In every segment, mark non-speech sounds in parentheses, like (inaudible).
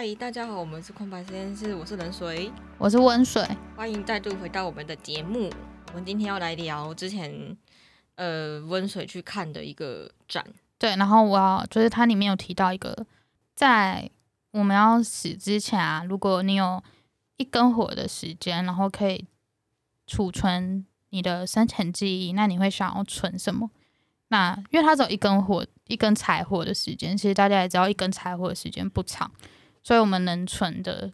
嗨，大家好，我们是空白实验室，我是冷水，我是温水。欢迎再度回到我们的节目。我们今天要来聊之前呃温水去看的一个展，对，然后我要就是它里面有提到一个，在我们要死之前啊，如果你有一根火的时间，然后可以储存你的生前记忆，那你会想要存什么？那因为它只有一根火、一根柴火的时间，其实大家也知道，一根柴火的时间不长，所以我们能存的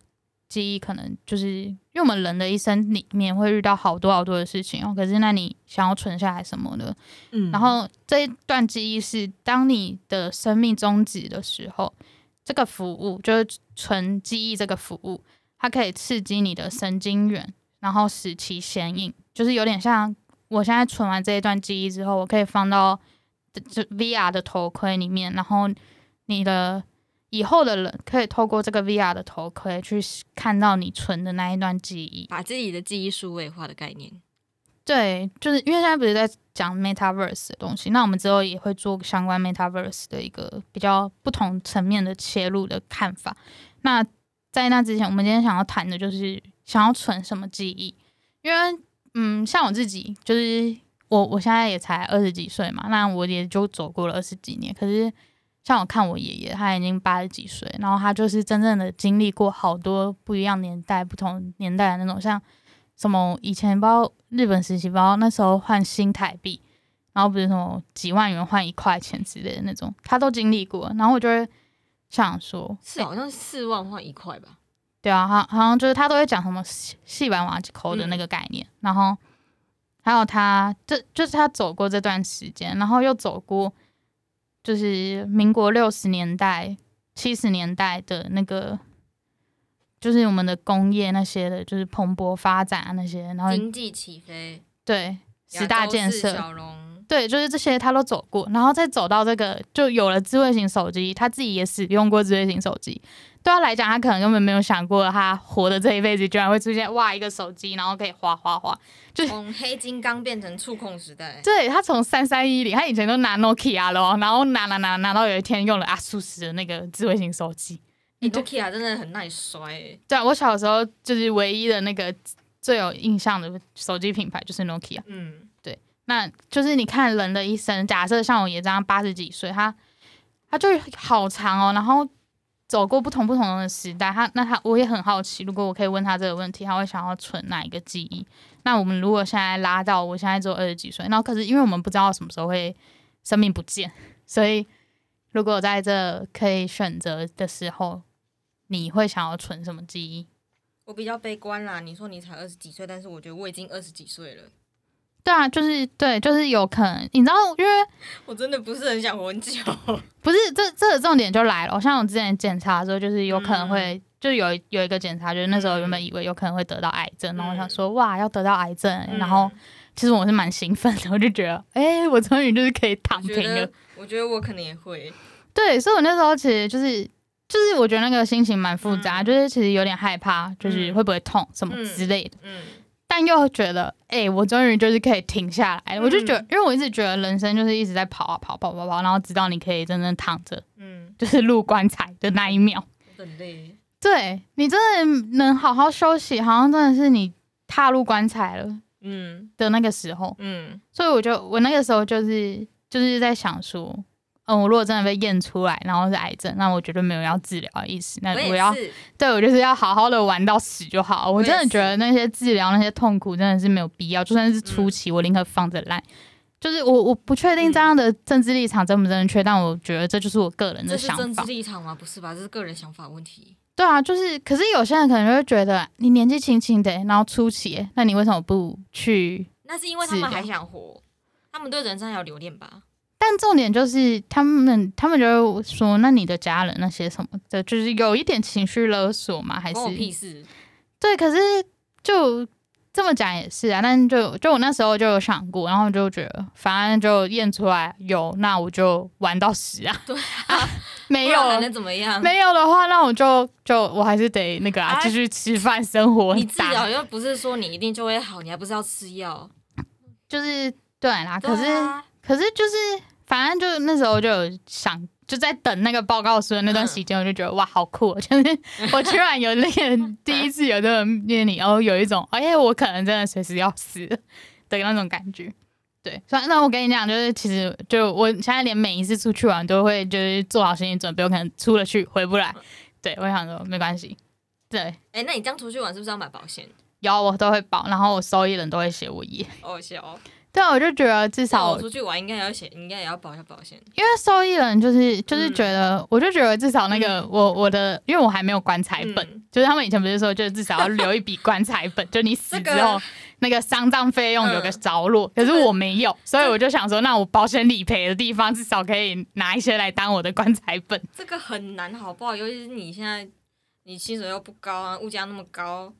记忆可能就是因为我们人的一生里面会遇到好多好多的事情哦。可是那你想要存下来什么呢？嗯然后这一段记忆是当你的生命终止的时候，这个服务就是存记忆这个服务，它可以刺激你的神经元，然后使其显影，就是有点像我现在存完这一段记忆之后，我可以放到这 VR 的头盔里面，然后你的以后的人可以透过这个 VR 的头盔去看到你存的那一段记忆。把自己的记忆数位化的概念。对，就是因为现在不是在讲 metaverse 的东西，那我们之后也会做相关 metaverse 的一个比较不同层面的切入的看法。那在那之前，我们今天想要谈的就是想要存什么记忆，因为嗯，像我自己，就是我我现在也才二十几岁嘛，那我也就走过了二十几年，可是。像我看我爷爷，他已经八十几岁，然后他就是真正的经历过好多不一样年代、不同年代的那种，像什么以前不知道日本时期，不知道那时候换新台币，然后不是什么几万元换一块钱之类的那种，他都经历过。然后我就会想说，是好像四万换一块吧？对啊，好好像就是他都会讲什么细细板瓦口的那个概念，然后还有他这就是他走过这段时间，然后又走过就是民国六十年代、七十年代的那个。就是我们的工业那些的，就是蓬勃发展啊那些，然后经济起飞，对十大建设，小龙，对，就是这些他都走过，然后再走到这个就有了智慧型手机，他自己也使用过智慧型手机。对他来讲，他可能根本没有想过，他活的这一辈子居然会出现哇一个手机，然后可以滑滑滑。从黑金刚变成触控时代。对他从三三一零，他以前都拿 Nokia 了哦，然后拿拿拿拿到有一天用了 ASUS 的那个智慧型手机。你 Nokia 真的很耐摔欸，对啊，我小时候就是唯一的那个最有印象的手机品牌就是 Nokia。嗯，那就是你看人的一生，假设像我爷这样八十几岁，他他就好长哦，然后走过不同不同的时代，他那他我也很好奇，如果我可以问他这个问题，他会想要存哪一个记忆？那我们如果现在拉到我现在只有二十几岁，那可是因为我们不知道什么时候会生命不见，所以如果在这可以选择的时候，你会想要存什么记忆？我比较悲观啦。你说你才二十几岁，但是我觉得我已经二十几岁了，对啊，就是对，就是有可能，你知道，因为我真的不是很想活很久。不是这这个重点就来了，像我之前检查的时候，就是有可能会，就有有一个检查，就是那时候原本以为有可能会得到癌症，然后我想说哇要得到癌症，然后其实我是蛮兴奋的，我就觉得哎、我终于就是可以躺平了得，，我觉得我可能也会。对，所以我那时候其实就是就是我觉得那个心情蛮复杂，嗯就是其实有点害怕，就是嗯会不会痛什么之类的，嗯，但又觉得哎、我终于就是可以停下来了，我就觉得嗯，因为我一直觉得人生就是一直在跑啊跑跑跑跑，然后直到你可以真正躺着，嗯，就是入棺材的那一秒。我很累。对你真的能好好休息，好像真的是你踏入棺材了嗯的那个时候。嗯，所以我就我那个时候就是就是在想说，嗯，我如果真的被验出来，然后是癌症，那我绝对没有要治疗的意思。那我我要。对我就是要好好的玩到死就好。我真的觉得那些治疗那些痛苦真的是没有必要，就算是初期，我宁可放着烂。就是我我不确定这样的政治立场正不正确，但我觉得这就是我个人的想这是政治。立场吗？不是吧？这是个人想法问题。对啊，就是，可是有些人可能就会觉得你年纪轻轻的，然后初期，那你为什么不去？那是因为他们还想活，他们对人生还有留恋吧？但重点就是他们，他们就会说，那你的家人那些什么的，就是有一点情绪勒索嘛，还是屁事。对？可是就这么讲也是啊，但就就我那时候就有想过，然后就觉得反正就验出来有，那我就玩到死啊。对啊，(laughs) 没有能怎么样？没有的话，那我就就我还是得那个啊，啊继续吃饭生活。你治打疗又不是说你一定就会好，你还不是要吃药？就是对啦，可是、可是就是反正就那时候就有想就在等那个报告书的那段时间，我就觉得哇，好酷、哦！就是 (laughs) 我居然有那个第一次有这种面临，然后有一种哎，我可能真的随时要死的那种感觉。对，所以那我跟你讲，就是其实就我现在连每一次出去玩都会就是做好心理准备，我可能出了去回不来。对，我想说没关系。对，哎，那你这样出去玩是不是要买保险？有，我都会保，然后我收益人都会写我爷。哦，写哦。对，我就觉得至少我出去玩应该也要写，应该也要保一下保险。因为受益人就是就是觉得，我就觉得至少那个我我的，因为我还没有棺材本，就是他们以前不是说，就是至少要留一笔棺材本，(laughs) 就你死之后那个丧葬费用有个着落。可是我没有，所以我就想说，那我保险理赔的地方至少可以拿一些来当我的棺材本。这个很难，好不好？尤其是你现在你薪水又不高啊，物价那么高。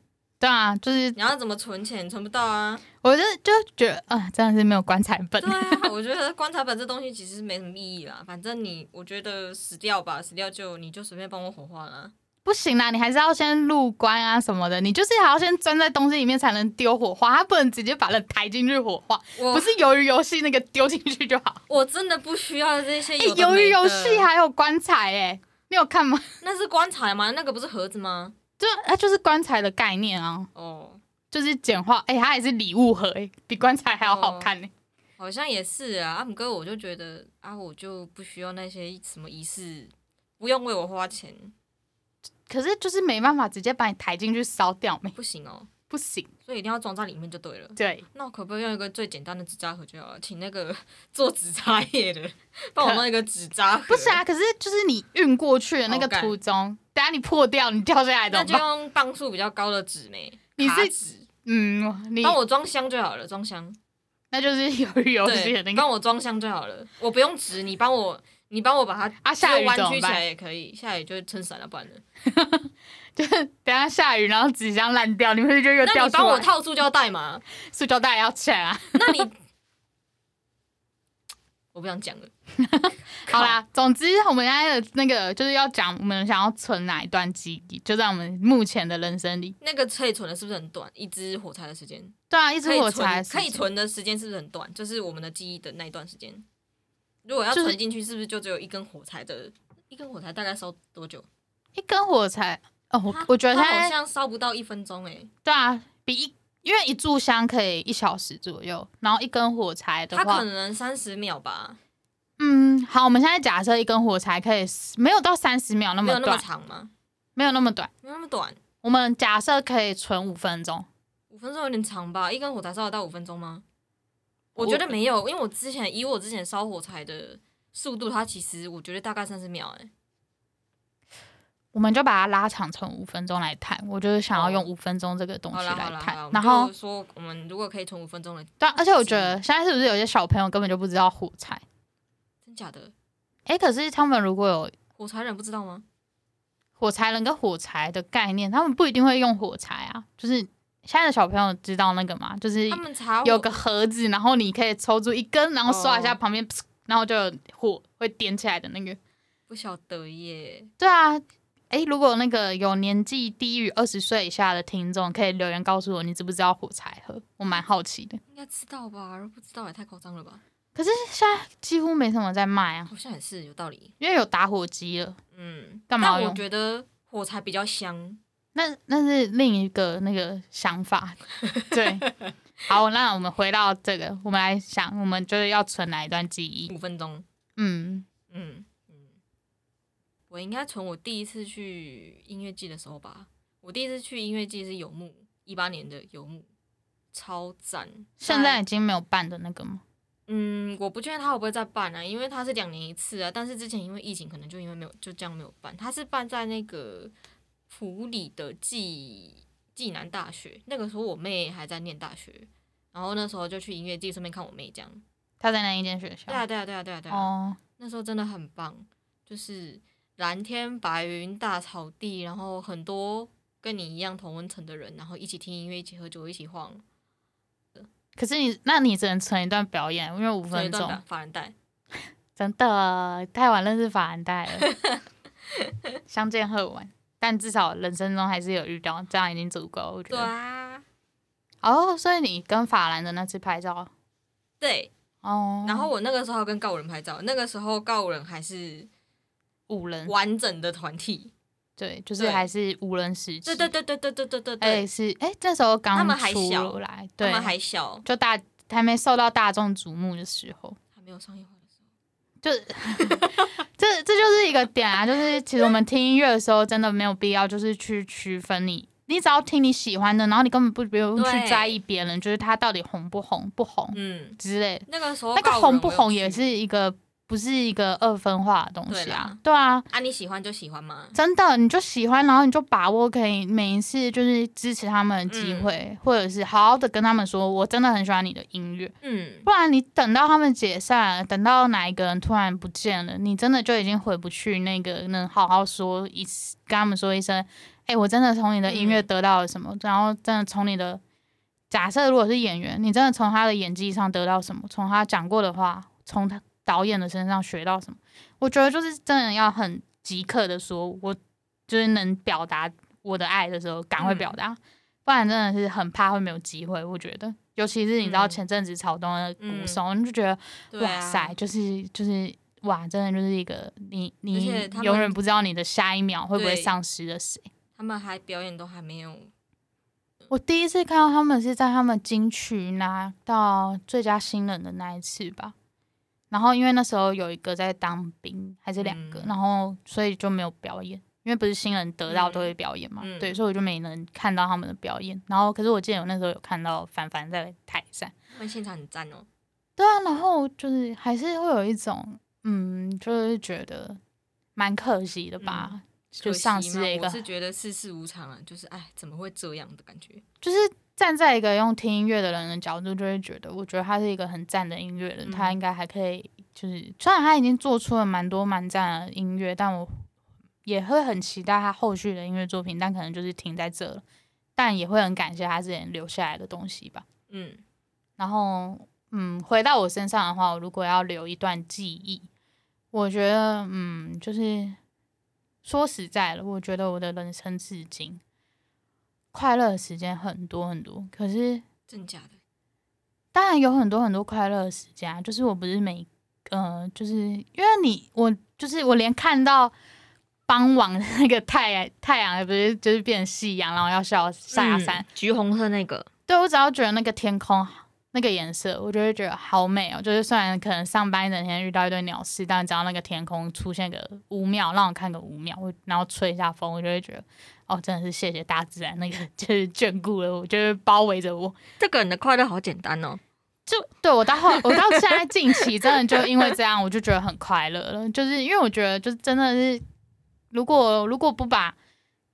对啊，就是你要怎么存钱，存不到啊！我就就觉得啊，真的是没有棺材本。对啊，我觉得棺材本这东西其实没什么意义啦。反正你，我觉得死掉吧，死掉就你就随便帮我火化啦。不行啦，你还是要先入棺啊什么的。你就是还要先钻在东西里面才能丢火花，他不能直接把人抬进去火化。不是鱿鱼游戏那个丢进去就好。我真的不需要这些。鱿鱼游戏还有棺材哎，你有看吗？那是棺材吗？那个不是盒子吗？就它就是棺材的概念啊，哦，就是简化，哎，它也是礼物盒，哎，比棺材还要好看呢。好像也是啊，阿姆哥，我就觉得啊，我就不需要那些什么仪式，不用为我花钱。可是就是没办法直接把你抬进去烧掉，没。不行哦，不行，所以一定要装在里面就对了。对，那我可不可以用一个最简单的纸扎盒就好了？请那个 (laughs) 做纸扎业的 (laughs) 帮我弄一个纸扎盒。不是啊，可是就是你运过去的那个途中。等下你破掉，你掉下来的，那就用磅数比较高的纸没？你是纸，嗯，你帮我装箱就好了，装箱。那就是有游戏的，你帮我装箱就好了，我不用纸，你帮我，你帮我把它啊，下雨弯曲起来也可以，下雨就撑伞了，不然呢？(laughs) 就是等下下雨，然后纸箱烂掉，你会就又掉出来。帮我套塑胶袋嘛？(laughs) 塑胶袋要钱啊？(laughs) 那你。我不想讲了。好啦，总之我们现在的那个就是要讲，我们想要存哪一段记忆，就在我们目前的人生里。那个可以存的是不是很短？一支火柴的时间？对啊，一支火柴可以存的时间是不是很短？就是我们的记忆的那一段时间。如果要存进去，是不是就只有一根火柴的？一根火柴大概烧多久？一根火柴哦，我我觉得它好像烧不到一分钟诶。对啊，比一。因为一炷香可以一小时左右，然后一根火柴的话，它可能三十秒吧。嗯，好，我们现在假设一根火柴可以没有到三十秒那么短，长吗？没有那么短，没有那么短。我们假设可以存五分钟，五分钟有点长吧？一根火柴烧得到五分钟吗？我觉得没有，因为我之前以我之前烧火柴的速度，它其实我觉得大概三十秒，哎。我们就把它拉长成五分钟来谈，我就是想要用五分钟这个东西来谈。然后说，我们如果可以从五分钟的，对，而且我觉得现在是不是有些小朋友根本就不知道火柴？真假的？哎，可是他们如果有火柴人不知道吗？火柴人跟火柴的概念，他们不一定会用火柴啊。就是现在的小朋友知道那个吗？就是他们有个盒子，然后你可以抽出一根，然后刷一下旁边，然后就有火会点起来的那个。不晓得耶。对啊。哎，如果那个有年纪低于二十岁以下的听众，可以留言告诉我，你知不知道火柴盒？我蛮好奇的。应该知道吧？不知道也太夸张了吧？可是现在几乎没什么在卖啊。好像也是有道理，因为有打火机了。嗯，干嘛我觉得火柴比较香。那那是另一个那个想法。(laughs) 对，好，那我们回到这个，我们来想，我们就是要存哪一段记忆？五分钟。嗯嗯嗯。我应该存我第一次去音乐季的时候吧。我第一次去音乐季是游牧，一八年的游牧，超赞。现在已经没有办的那个吗？嗯，我不确定他会不会再办啊，因为他是两年一次啊。但是之前因为疫情，可能就因为没有就这样没有办。他是办在那个普里的暨暨南大学，那个时候我妹还在念大学，然后那时候就去音乐季顺便看我妹这样。她在那一间学校？对啊，对啊，对啊，对啊，对啊。哦。那时候真的很棒，就是。蓝天白云大草地，然后很多跟你一样同温层的人，然后一起听音乐，一起喝酒，一起晃。可是你，那你只能存一段表演，因为五分钟。法兰黛，真的太晚认识法兰黛了。(laughs) 相见恨晚，但至少人生中还是有遇到，这样已经足够。我觉得。对啊。哦，所以你跟法兰的那次拍照。对。哦。然后我那个时候跟告人拍照，那个时候告人还是。五人，完整的团体。对，就是还是五人时期，对对对对对对对对哎对，是哎这时候刚他们还出小来，他对，们还小，就大还没受到大众瞩目的时候，还没有商业化。就 (laughs) 这这就是一个点啊，就是其实我们听音乐的时候，真的没有必要就是去区分你，你只要听你喜欢的，然后你根本不不用去在意别人，就是他到底红不红不红嗯，之类的。那个红不红也是一个不是一个二分化的东西啊。对啊，啊，你喜欢就喜欢嘛。真的你就喜欢，然后你就把握可以每一次就是支持他们的机嗯。会，或者是好好的跟他们说，我真的很喜欢你的音乐。嗯，不然你等到他们解散，等到哪一个人突然不见了，你真的就已经回不去那个能好好说一次，跟他们说一声，哎、我真的从你的音乐嗯。得到了什么，然后真的从你的假设如果是演员，你真的从他的演技上得到什么，从他讲过的话，从他导演的身上学到什么，我觉得就是真的要很即刻的说，我就是能表达我的爱的时候，赶快表达。不然真的是很怕会没有机会。我觉得，尤其是你知道嗯前阵子草东的鼓嗯手，你就觉得哇塞，就是就是哇，真的就是一个你你永远不知道你的下一秒会不会丧失了谁。他们还表演都还没有，我第一次看到他们是在他们金曲拿到最佳新人的那一次吧。然后因为那时候有一个在当兵，还是两个，嗯然后所以就没有表演，因为不是新人得到嗯都会表演嘛，嗯对，所以我就没能看到他们的表演。然后可是我记得我那时候有看到凡凡在台上，他们现场很赞哦。对啊，然后就是还是会有一种，嗯，就是觉得蛮可惜的吧，就可惜丧失了一个我是觉得世事无常啊，就是哎，怎么会这样的感觉？就是站在一个用听音乐的人的角度，就会觉得，我觉得他是一个很赞的音乐人，嗯他应该还可以，就是虽然他已经做出了蛮多蛮赞的音乐，但我也会很期待他后续的音乐作品，但可能就是停在这了，但也会很感谢他之前留下来的东西吧。嗯，然后，嗯，回到我身上的话，我如果要留一段记忆，我觉得，嗯，就是说实在的，我觉得我的人生至今快乐的时间很多很多，可是真假的？当然有很多很多快乐的时间啊，就是我不是每，呃，就是因为你，我就是我连看到傍晚的那个太阳，(laughs) 太阳不是就是变成夕阳，然后要下下山，嗯橘红色那个，对我只要觉得那个天空那个颜色，我就会觉得好美哦。就是虽然可能上班一整天遇到一堆鸟事，但只要那个天空出现个五秒，让我看个五秒，我然后吹一下风，我就会觉得哦，真的是谢谢大自然那个 (laughs) 就是眷顾了我，就是包围着我。这个人的快乐好简单哦。就对我到后，我到现在近期真的就因为这样，我就觉得很快乐了。就是因为我觉得，就是真的是，如果如果不把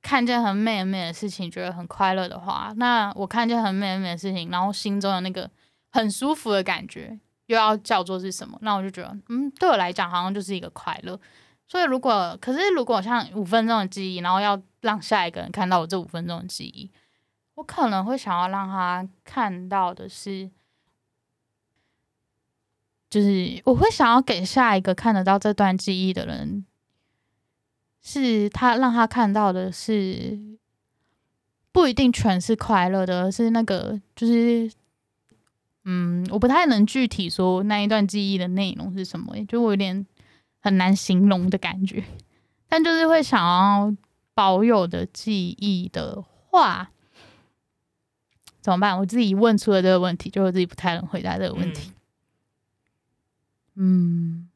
看见很美很美的事情觉得很快乐的话，那我看见很美很美的事情，然后心中的那个很舒服的感觉，又要叫做是什么？那我就觉得，嗯，对我来讲好像就是一个快乐。所以如果可是如果像五分钟的记忆，然后要让下一个人看到我这五分钟的记忆，我可能会想要让他看到的是。就是我会想要给下一个看得到这段记忆的人，是他让他看到的是不一定全是快乐的，是那个就是，嗯，我不太能具体说那一段记忆的内容是什么，就我有点很难形容的感觉。但就是会想要保有的记忆的话，怎么办？我自己问出了这个问题，就我自己不太能回答这个问题。嗯，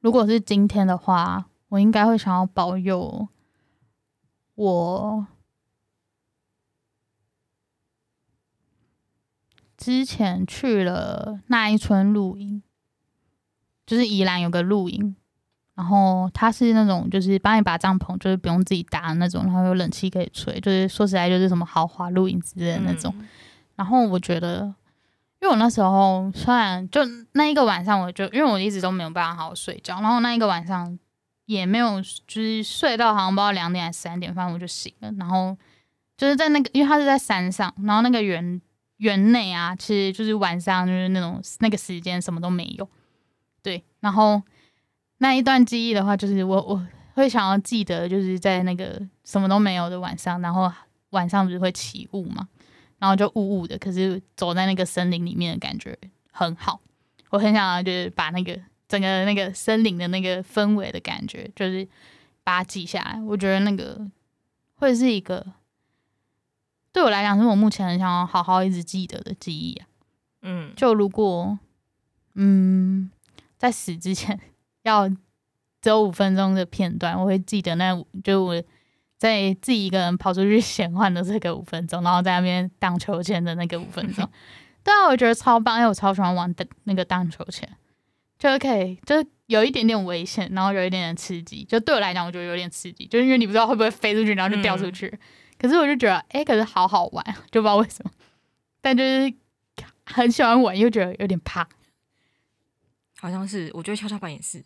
如果是今天的话，我应该会想要保有我之前去了那一村露营，就是宜兰有个露营，然后它是那种就是帮你把帐篷就是不用自己搭的那种，然后有冷气可以吹，就是说实在就是什么豪华露营之类的那种。嗯然后我觉得，因为我那时候虽然就那一个晚上，我就因为我一直都没有办法好好睡觉，然后那一个晚上也没有就是睡到好像不知道两点还是三点，反正我就醒了。然后就是在那个，因为它是在山上，然后那个园园内啊，其实就是晚上就是那种那个时间什么都没有。对，然后那一段记忆的话，就是我我会想要记得，就是在那个什么都没有的晚上，然后晚上不是会起雾嘛，然后就雾雾的，可是走在那个森林里面的感觉很好。我很想要就是把那个整个那个森林的那个氛围的感觉，就是把它记下来。我觉得那个会是一个对我来讲，是我目前很想要好好一直记得的记忆啊。嗯，就如果嗯在死之前要只有五分钟的片段，我会记得那五就我在自己一个人跑出去闲晃的这个五分钟，然后在那边荡秋千的那个五分钟。(laughs) 对啊，我觉得超棒，因为我超喜欢玩的那个荡秋千，就是可以，就是有一点点危险，然后有一点点刺激。就对我来讲，我觉得有点刺激，就是因为你不知道会不会飞出去，然后就掉出去。可是我就觉得，哎、可是好好玩，(laughs) 就不知道为什么，但就是很喜欢玩，又觉得有点怕。好像是，我觉得跷跷板也是。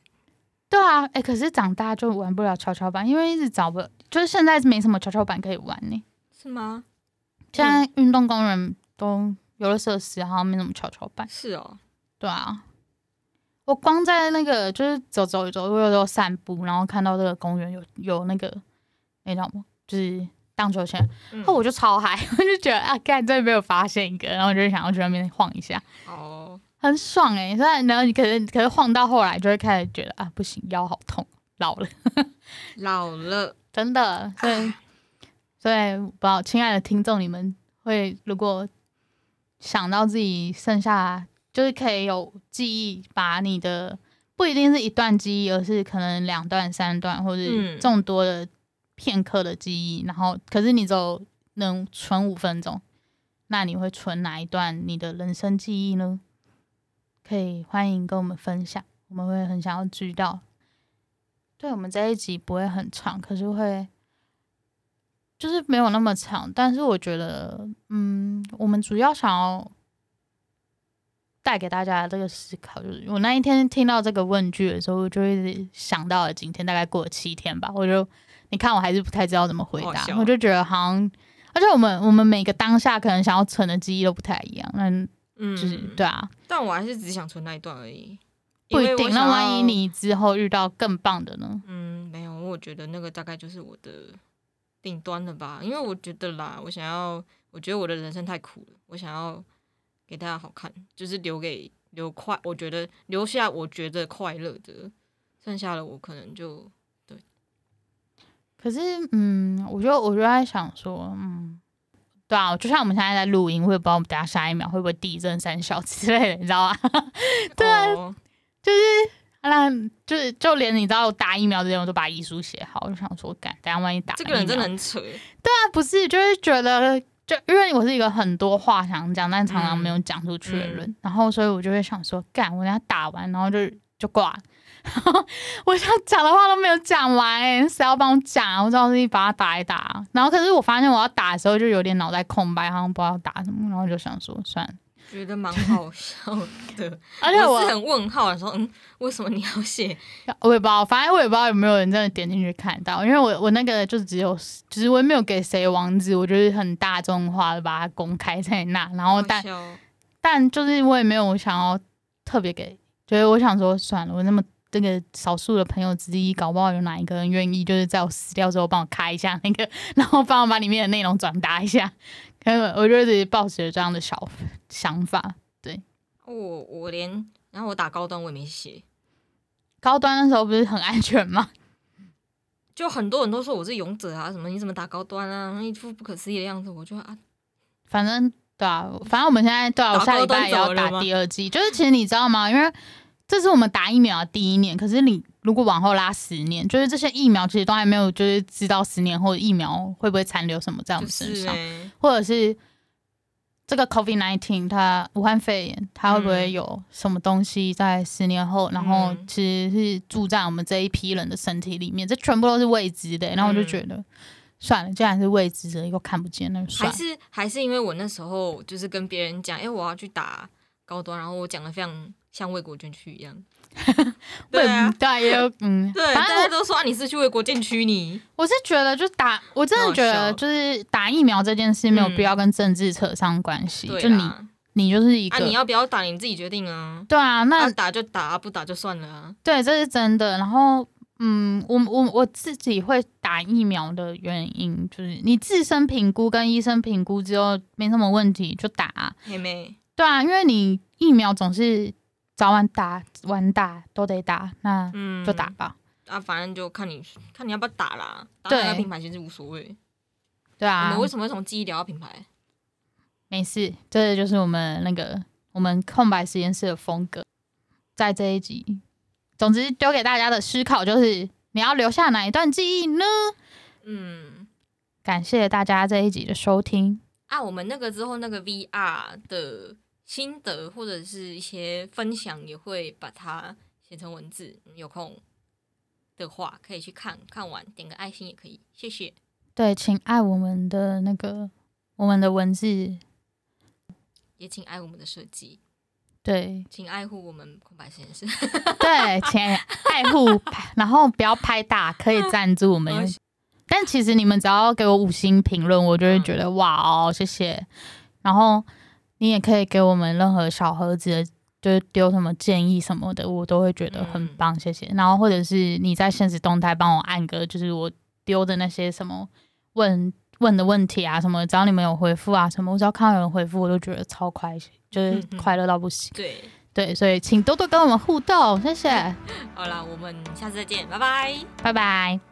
对啊，哎、可是长大就玩不了跷跷板，因为一直找不，就是现在没什么跷跷板可以玩呢。是吗？现在运动公园都游乐设施好像没什么跷跷板。是哦，对啊，我光在那个就是走走一走，我有时候散步，然后看到这个公园有有那个那叫什么，就是荡秋千，嗯。后我就超嗨，我就觉得啊，干这没有发现一个，然后我就想要去那边晃一下，哦，很爽哎、虽然然后你可能可是晃到后来就会开始觉得啊，不行，腰好痛，老了。(laughs) 老了，真的，所以所以不知道，亲爱的听众，你们会如果想到自己剩下，就是可以有记忆，把你的不一定是一段记忆，而是可能两段、三段，或者嗯。众多的片刻的记忆，然后可是你只有能存五分钟，那你会存哪一段你的人生记忆呢？可以欢迎跟我们分享，我们会很想要知道。对我们这一集不会很长，可是会就是没有那么长。但是我觉得，嗯，我们主要想要带给大家这个思考，就是我那一天听到这个问句的时候，我就一直想到了今天，大概过了七天吧。我就你看，我还是不太知道怎么回答，我就觉得好像，而且我们我们每个当下可能想要存的记忆都不太一样，那嗯，就是、对啊，但我还是只想存那一段而已，不一定。那万一你之后遇到更棒的呢？嗯，没有，我觉得那个大概就是我的顶端了吧。因为我觉得啦，我想要，我觉得我的人生太苦了，我想要给大家好看，就是留给留快，我觉得留下我觉得快乐的，剩下的我可能就可是，嗯，我就我就在想说，嗯，对啊，就像我们现在在录音，我也不知道我们等下下一秒会不会地震三小之类的，你知道吗？(laughs) 对啊哦那就是就连你知道打疫苗之前，我都把遗书写好，我就想说，干，等下万一打这个人真的很扯，那不是，就是觉得，就因为我是一个很多话想讲，但常常没有讲出去的人，然后所以我就会想说，干，我等下打完，然后就就挂了。然 (laughs) 后我想讲的话都没有讲完、欸，谁要帮我讲啊？我只好自己把它打一打。然后可是我发现我要打的时候就有点脑袋空白，好像不知道打什么，然后就想说算了。觉得蛮好笑的。(laughs) 而且我我是很问号，说嗯，为什么你要写？(laughs) 我也不知道，反正我也不知道有没有人真的点进去看到，因为我我那个就只有，只是我也没有给谁网址，我就是很大众化的把它公开在那，然后但但就是我也没有想要特别给，就是我想说算了，我那么这个少数的朋友之一，搞不好有哪一个人愿意，就是在我死掉之后帮我开一下那个，然后帮我把里面的内容转达一下。可是我就一直抱持着这样的小想法。对我我连，然后我打高端我也没写，高端的时候不是很安全吗？(laughs) 就很多人都说我是勇者啊，什么你怎么打高端啊，一副不可思议的样子，我就啊，反正对啊，反正我们现在对啊，我打下礼拜也要打第二季。就是其实你知道吗？因为这是我们打疫苗的第一年，可是你如果往后拉十年，就是这些疫苗其实都还没有，就是知道十年后疫苗会不会残留什么在我就们身上，是欸或者是这个 COVID nineteen 它武汉肺炎它会不会嗯有什么东西在十年后，然后嗯其实是住在我们这一批人的身体里面，这全部都是未知的。然后我就嗯觉得。算了，既然是未知的，又看不见，那就算了。还是还是因为我那时候就是跟别人讲，哎、我要去打高端，然后我讲的非常像为国捐躯一样。(laughs) 对啊，对啊，也有嗯，对，反正大家都说、啊、你是去为国捐躯，你我是觉得，就打，我真的觉得，就是打疫苗这件事没有嗯必要跟政治扯上关系。对就你，你就是一个，啊，你要不要打你自己决定啊。对啊，那、那打就打，不打就算了啊。对，这是真的。然后，嗯，我我我自己会打疫苗的原因，就是你自身评估跟医生评估之后没什么问题就打啊、妹妹，对啊，因为你疫苗总是早晚打晚打都得打，那嗯，就打吧。啊，反正就看你看你要不要打啦。打对哪个品牌其实无所谓。对啊我们，为什么会从记忆聊到品牌？没事，这就是我们那个我们空白实验室的风格，在这一集。总之，丢给大家的思考就是：你要留下哪一段记忆呢？嗯，感谢大家这一集的收听。啊，我们那个之后那个 VR 的心得或者是一些分享，也会把它写成文字。有空的话可以去看看完，点个爱心也可以，谢谢。对，请爱我们的那个我们的文字，也请爱我们的设计，对请爱护我们空白实验室。对，请爱护，然后不要拍大，可以赞助我们哦。但其实你们只要给我五星评论，我就会觉得、哇哦，谢谢。然后你也可以给我们任何小盒子的，就是丢什么建议什么的，我都会觉得很棒，谢谢。然后或者是你在现实动态帮我按个，就是我丢的那些什么问问的问题啊什么，只要你们有回复啊什么，我只要看到有人回复，我都觉得超快，就是快乐到不行。对，对，所以请多多跟我们互动，谢谢，(laughs) 好啦，我们下次再见，拜拜。拜拜。